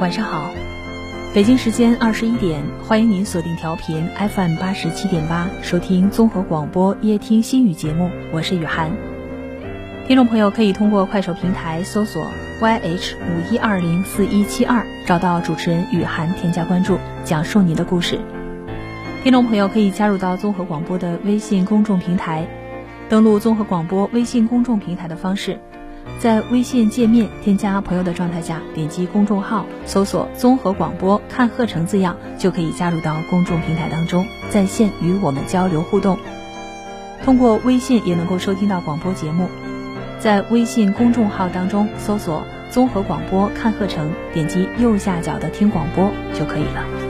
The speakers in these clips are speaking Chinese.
晚上好，北京时间二十一点，欢迎您锁定调频 FM 八十七点八，收听综合广播夜听心语节目，我是雨涵。听众朋友可以通过快手平台搜索 YH 五一二零四一七二，找到主持人雨涵，添加关注，讲述你的故事。听众朋友可以加入到综合广播的微信公众平台，登录综合广播微信公众平台的方式。在微信界面添加朋友的状态下，点击公众号搜索“综合广播看鹤城”字样，就可以加入到公众平台当中，在线与我们交流互动。通过微信也能够收听到广播节目，在微信公众号当中搜索“综合广播看鹤城”，点击右下角的听广播就可以了。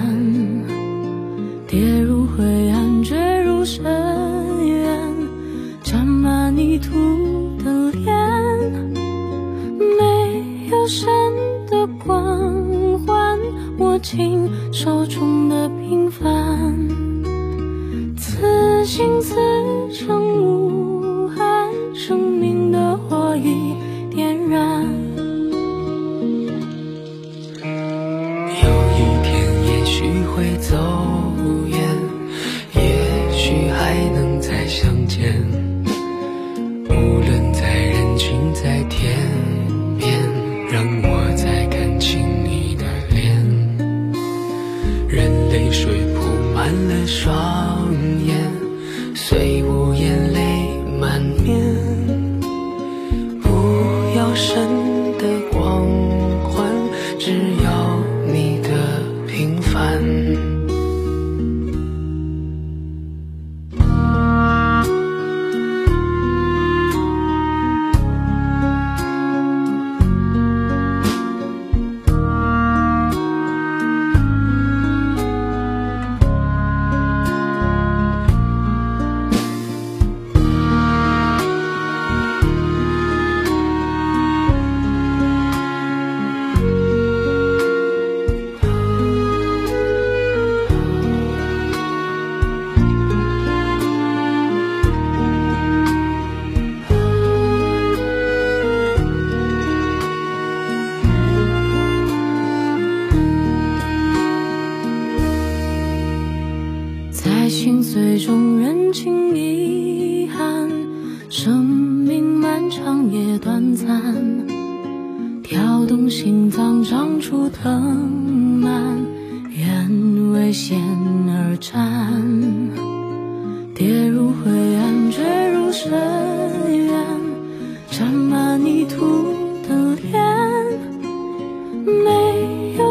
手中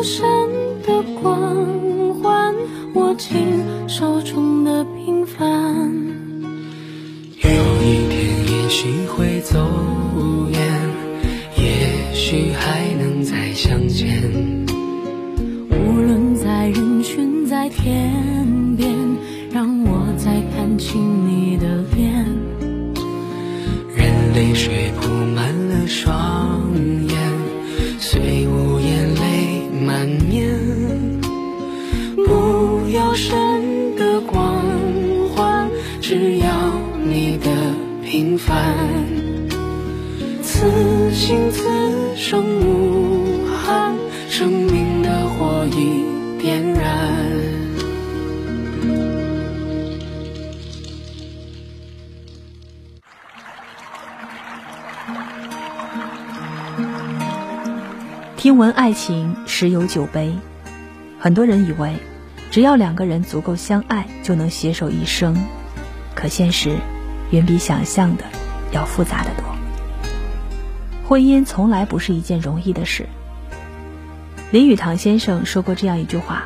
生听闻爱情十有九悲，很多人以为，只要两个人足够相爱，就能携手一生。可现实，远比想象的要复杂的多。婚姻从来不是一件容易的事。林语堂先生说过这样一句话：“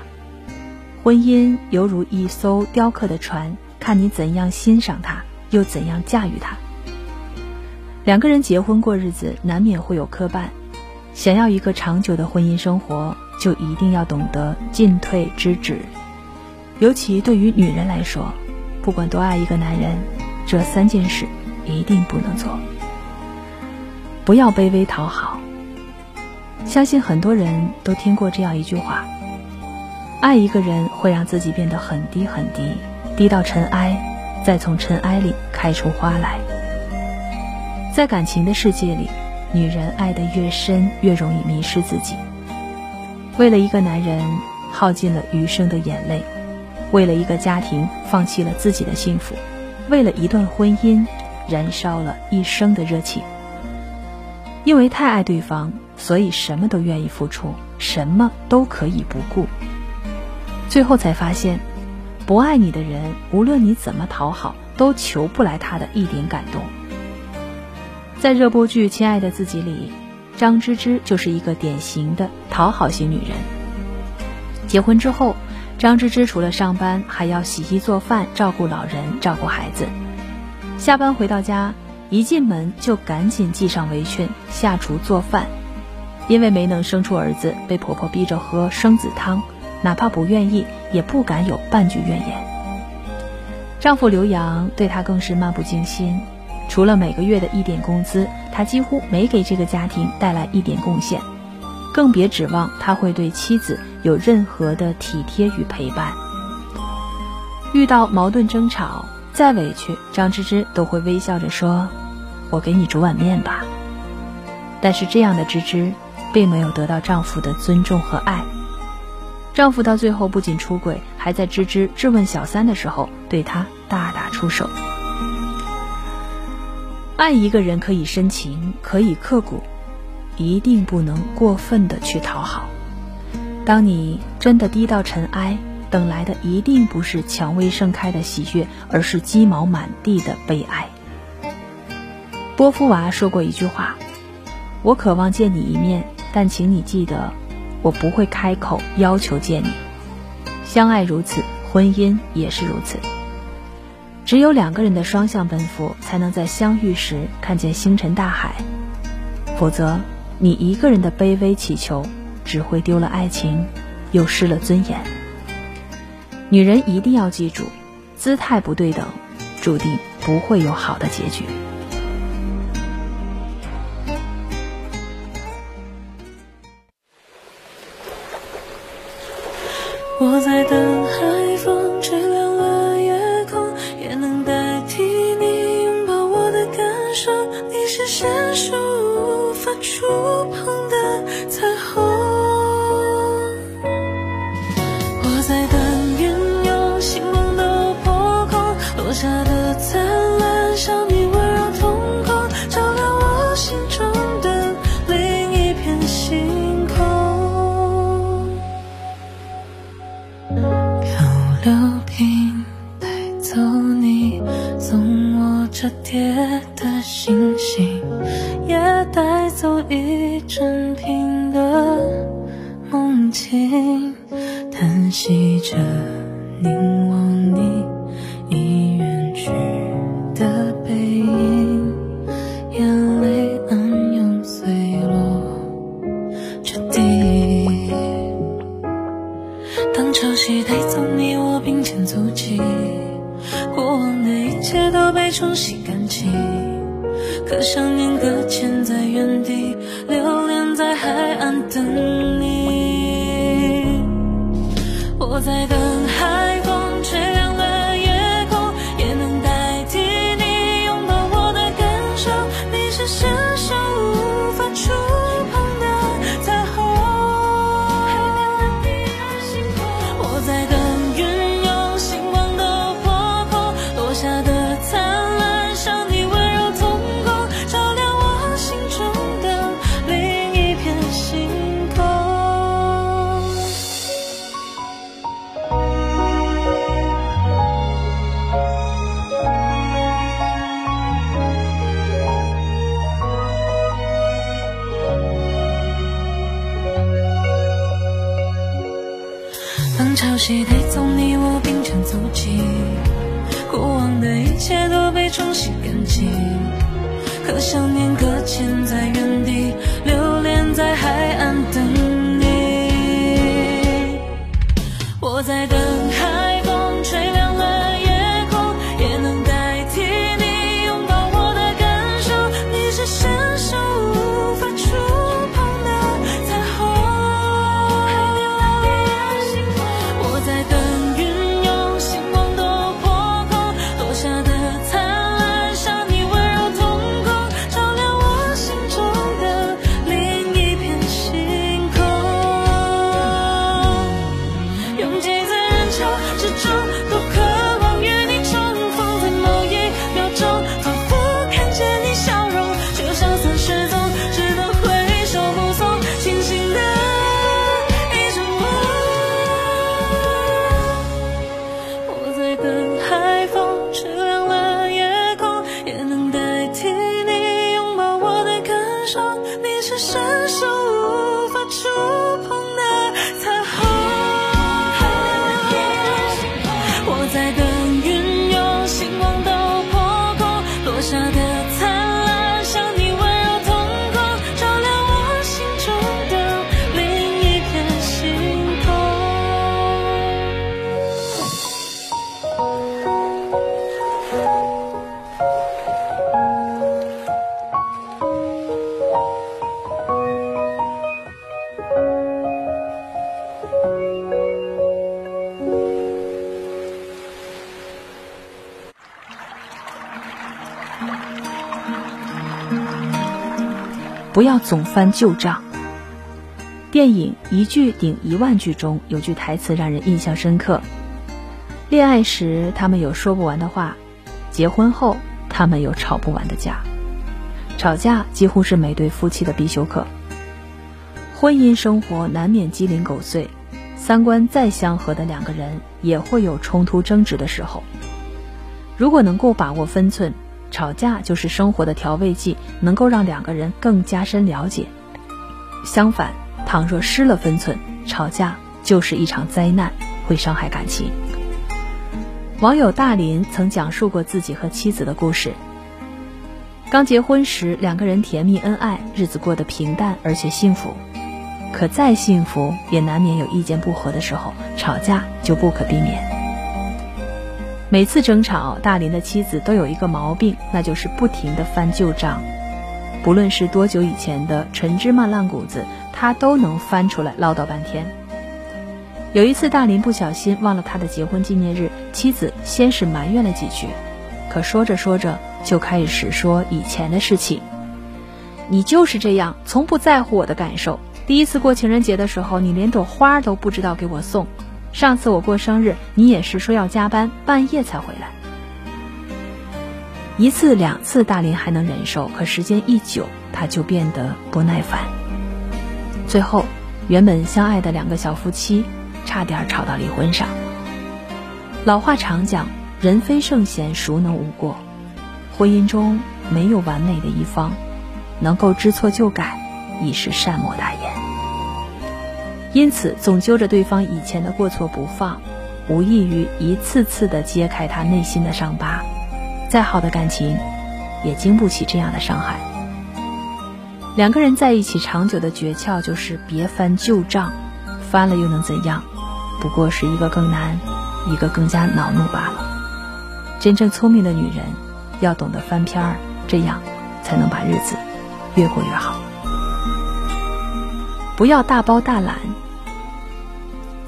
婚姻犹如一艘雕刻的船，看你怎样欣赏它，又怎样驾驭它。”两个人结婚过日子，难免会有磕绊。想要一个长久的婚姻生活，就一定要懂得进退之止。尤其对于女人来说，不管多爱一个男人，这三件事一定不能做。不要卑微讨好。相信很多人都听过这样一句话：爱一个人会让自己变得很低很低，低到尘埃，再从尘埃里开出花来。在感情的世界里。女人爱得越深，越容易迷失自己。为了一个男人，耗尽了余生的眼泪；为了一个家庭，放弃了自己的幸福；为了一段婚姻，燃烧了一生的热情。因为太爱对方，所以什么都愿意付出，什么都可以不顾。最后才发现，不爱你的人，无论你怎么讨好，都求不来他的一点感动。在热播剧《亲爱的自己》里，张芝芝就是一个典型的讨好型女人。结婚之后，张芝芝除了上班，还要洗衣做饭、照顾老人、照顾孩子。下班回到家，一进门就赶紧系上围裙，下厨做饭。因为没能生出儿子，被婆婆逼着喝生子汤，哪怕不愿意，也不敢有半句怨言。丈夫刘洋对她更是漫不经心。除了每个月的一点工资，他几乎没给这个家庭带来一点贡献，更别指望他会对妻子有任何的体贴与陪伴。遇到矛盾争吵，再委屈，张芝芝都会微笑着说：“我给你煮碗面吧。”但是这样的芝芝，并没有得到丈夫的尊重和爱。丈夫到最后不仅出轨，还在芝芝质问小三的时候，对她大打出手。爱一个人可以深情，可以刻骨，一定不能过分的去讨好。当你真的低到尘埃，等来的一定不是蔷薇盛开的喜悦，而是鸡毛满地的悲哀。波夫娃说过一句话：“我渴望见你一面，但请你记得，我不会开口要求见你。相爱如此，婚姻也是如此。”只有两个人的双向奔赴，才能在相遇时看见星辰大海。否则，你一个人的卑微祈求，只会丢了爱情，又失了尊严。女人一定要记住，姿态不对等，注定不会有好的结局。在等可想念搁浅在原地，不要总翻旧账。电影《一句顶一万句》中有句台词让人印象深刻：恋爱时他们有说不完的话，结婚后他们有吵不完的架。吵架几乎是每对夫妻的必修课。婚姻生活难免鸡零狗碎，三观再相合的两个人也会有冲突争执的时候。如果能够把握分寸，吵架就是生活的调味剂，能够让两个人更加深了解。相反，倘若失了分寸，吵架就是一场灾难，会伤害感情。网友大林曾讲述过自己和妻子的故事。刚结婚时，两个人甜蜜恩爱，日子过得平淡而且幸福。可再幸福，也难免有意见不合的时候，吵架就不可避免。每次争吵，大林的妻子都有一个毛病，那就是不停地翻旧账。不论是多久以前的陈芝麻烂谷子，他都能翻出来唠叨半天。有一次，大林不小心忘了他的结婚纪念日，妻子先是埋怨了几句，可说着说着就开始说以前的事情。你就是这样，从不在乎我的感受。第一次过情人节的时候，你连朵花都不知道给我送。上次我过生日，你也是说要加班，半夜才回来。一次两次，大林还能忍受，可时间一久，他就变得不耐烦。最后，原本相爱的两个小夫妻，差点吵到离婚上。老话常讲，人非圣贤，孰能无过？婚姻中没有完美的一方，能够知错就改，已是善莫大焉。因此，总揪着对方以前的过错不放，无异于一次次的揭开他内心的伤疤。再好的感情，也经不起这样的伤害。两个人在一起长久的诀窍就是别翻旧账，翻了又能怎样？不过是一个更难，一个更加恼怒罢了。真正聪明的女人，要懂得翻篇儿，这样才能把日子越过越好。不要大包大揽。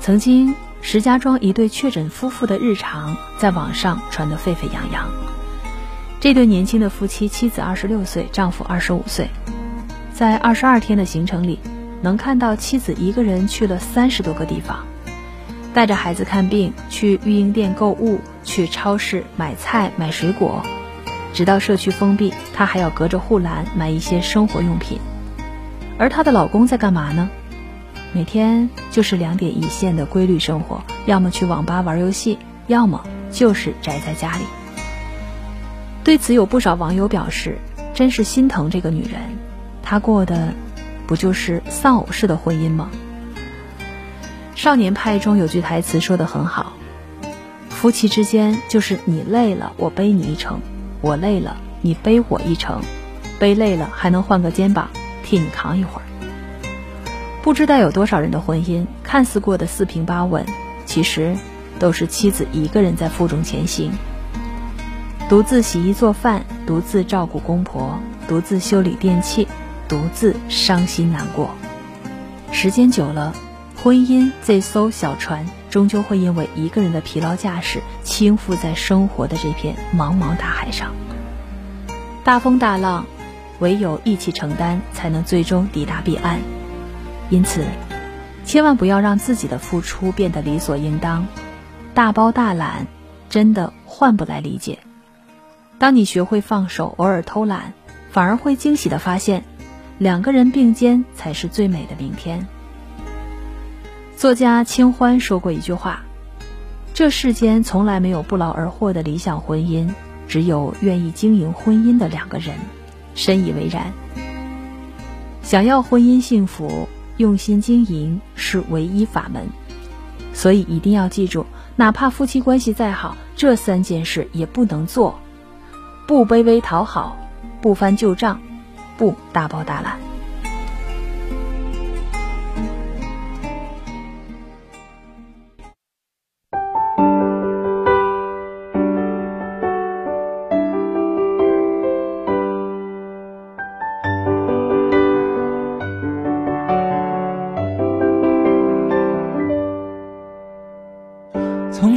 曾经，石家庄一对确诊夫妇的日常在网上传得沸沸扬扬。这对年轻的夫妻，妻子二十六岁，丈夫二十五岁，在二十二天的行程里，能看到妻子一个人去了三十多个地方，带着孩子看病，去育婴店购物，去超市买菜买水果，直到社区封闭，她还要隔着护栏买一些生活用品。而她的老公在干嘛呢？每天就是两点一线的规律生活，要么去网吧玩游戏，要么就是宅在家里。对此，有不少网友表示：“真是心疼这个女人，她过的不就是丧偶式的婚姻吗？”《少年派》中有句台词说得很好：“夫妻之间就是你累了，我背你一程；我累了，你背我一程；背累了还能换个肩膀替你扛一会儿。”不知道有多少人的婚姻看似过得四平八稳，其实都是妻子一个人在负重前行，独自洗衣做饭，独自照顾公婆，独自修理电器，独自伤心难过。时间久了，婚姻这艘小船终究会因为一个人的疲劳驾驶倾覆在生活的这片茫茫大海上。大风大浪，唯有一起承担，才能最终抵达彼岸。因此，千万不要让自己的付出变得理所应当，大包大揽，真的换不来理解。当你学会放手，偶尔偷懒，反而会惊喜的发现，两个人并肩才是最美的明天。作家清欢说过一句话：“这世间从来没有不劳而获的理想婚姻，只有愿意经营婚姻的两个人。”深以为然。想要婚姻幸福。用心经营是唯一法门，所以一定要记住，哪怕夫妻关系再好，这三件事也不能做：不卑微讨好，不翻旧账，不大包大揽。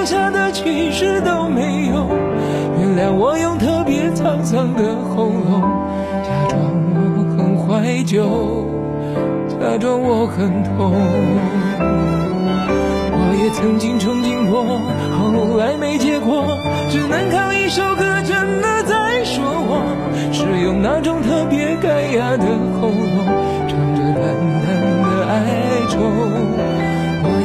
留下的其实都没有。原谅我用特别沧桑的喉咙，假装我很怀旧，假装我很痛。我也曾经憧憬过，后来没结果，只能靠一首歌真的在说我，是用那种特别干哑的喉咙，唱着淡淡的哀愁。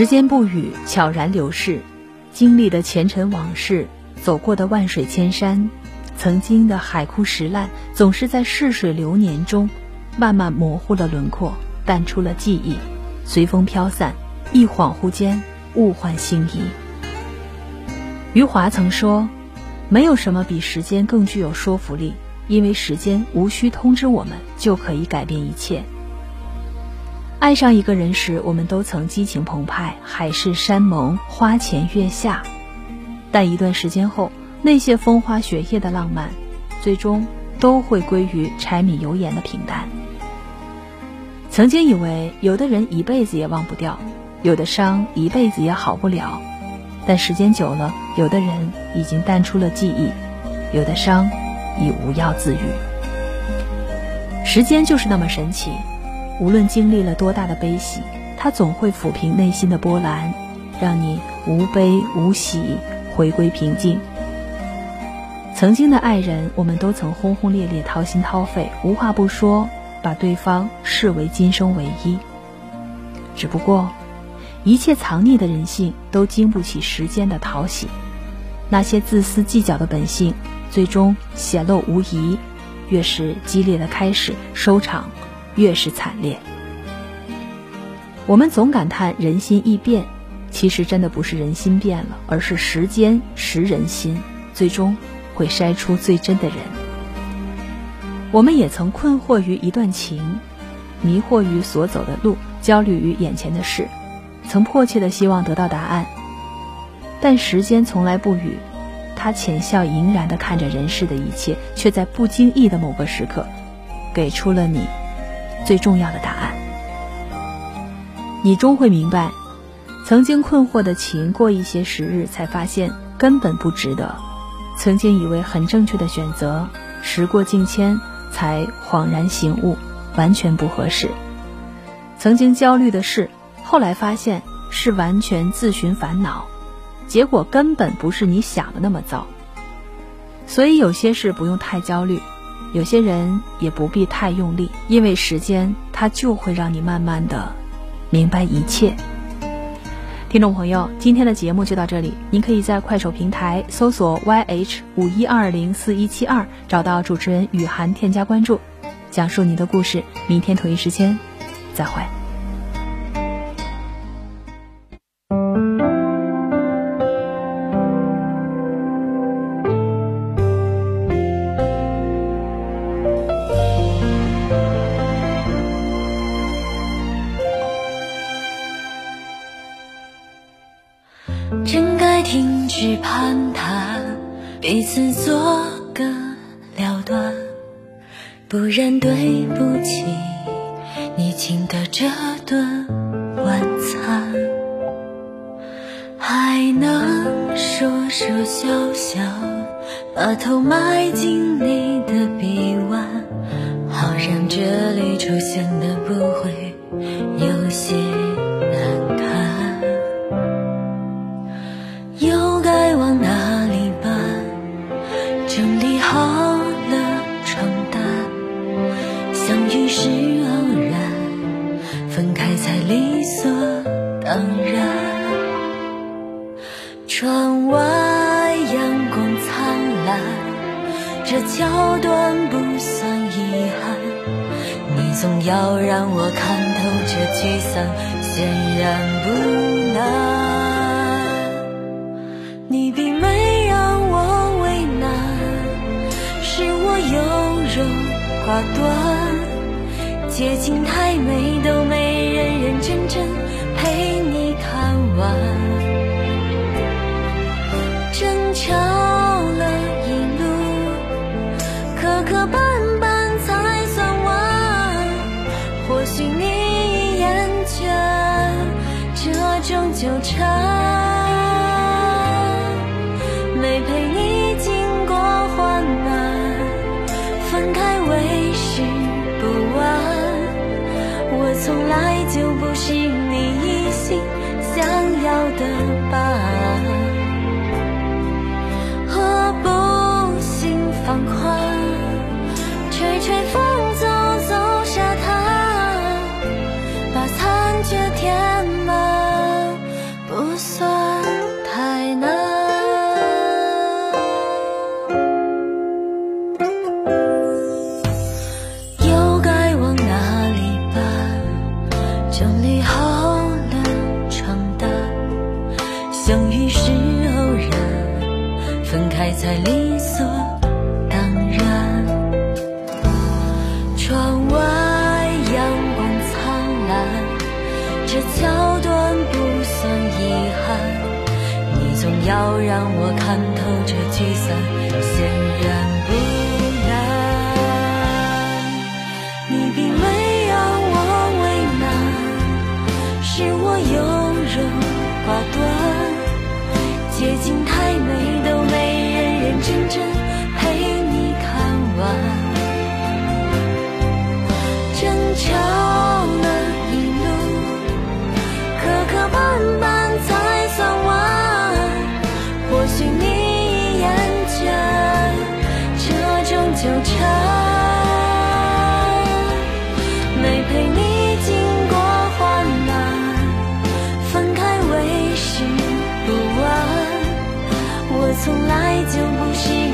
时间不语，悄然流逝，经历的前尘往事，走过的万水千山，曾经的海枯石烂，总是在逝水流年中。慢慢模糊了轮廓，淡出了记忆，随风飘散，一恍惚间，物换星移。余华曾说：“没有什么比时间更具有说服力，因为时间无需通知我们，就可以改变一切。”爱上一个人时，我们都曾激情澎湃，海誓山盟，花前月下。但一段时间后，那些风花雪月的浪漫，最终都会归于柴米油盐的平淡。曾经以为有的人一辈子也忘不掉，有的伤一辈子也好不了，但时间久了，有的人已经淡出了记忆，有的伤已无药自愈。时间就是那么神奇，无论经历了多大的悲喜，它总会抚平内心的波澜，让你无悲无喜，回归平静。曾经的爱人，我们都曾轰轰烈烈，掏心掏肺，无话不说。把对方视为今生唯一，只不过，一切藏匿的人性都经不起时间的淘洗，那些自私计较的本性，最终显露无遗。越是激烈的开始，收场越是惨烈。我们总感叹人心易变，其实真的不是人心变了，而是时间识人心，最终会筛出最真的人。我们也曾困惑于一段情，迷惑于所走的路，焦虑于眼前的事，曾迫切的希望得到答案。但时间从来不语，他浅笑盈然的看着人世的一切，却在不经意的某个时刻，给出了你最重要的答案。你终会明白，曾经困惑的情，过一些时日才发现根本不值得；曾经以为很正确的选择，时过境迁。才恍然醒悟，完全不合适。曾经焦虑的事，后来发现是完全自寻烦恼，结果根本不是你想的那么糟。所以有些事不用太焦虑，有些人也不必太用力，因为时间它就会让你慢慢的明白一切。听众朋友，今天的节目就到这里。您可以在快手平台搜索 YH 五一二零四一七二，找到主持人雨涵，添加关注，讲述你的故事。明天同一时间，再会。或许你已厌倦这种纠缠没陪你经过患难分开为时不晚我从来就不是你一心想要的伴从来就不是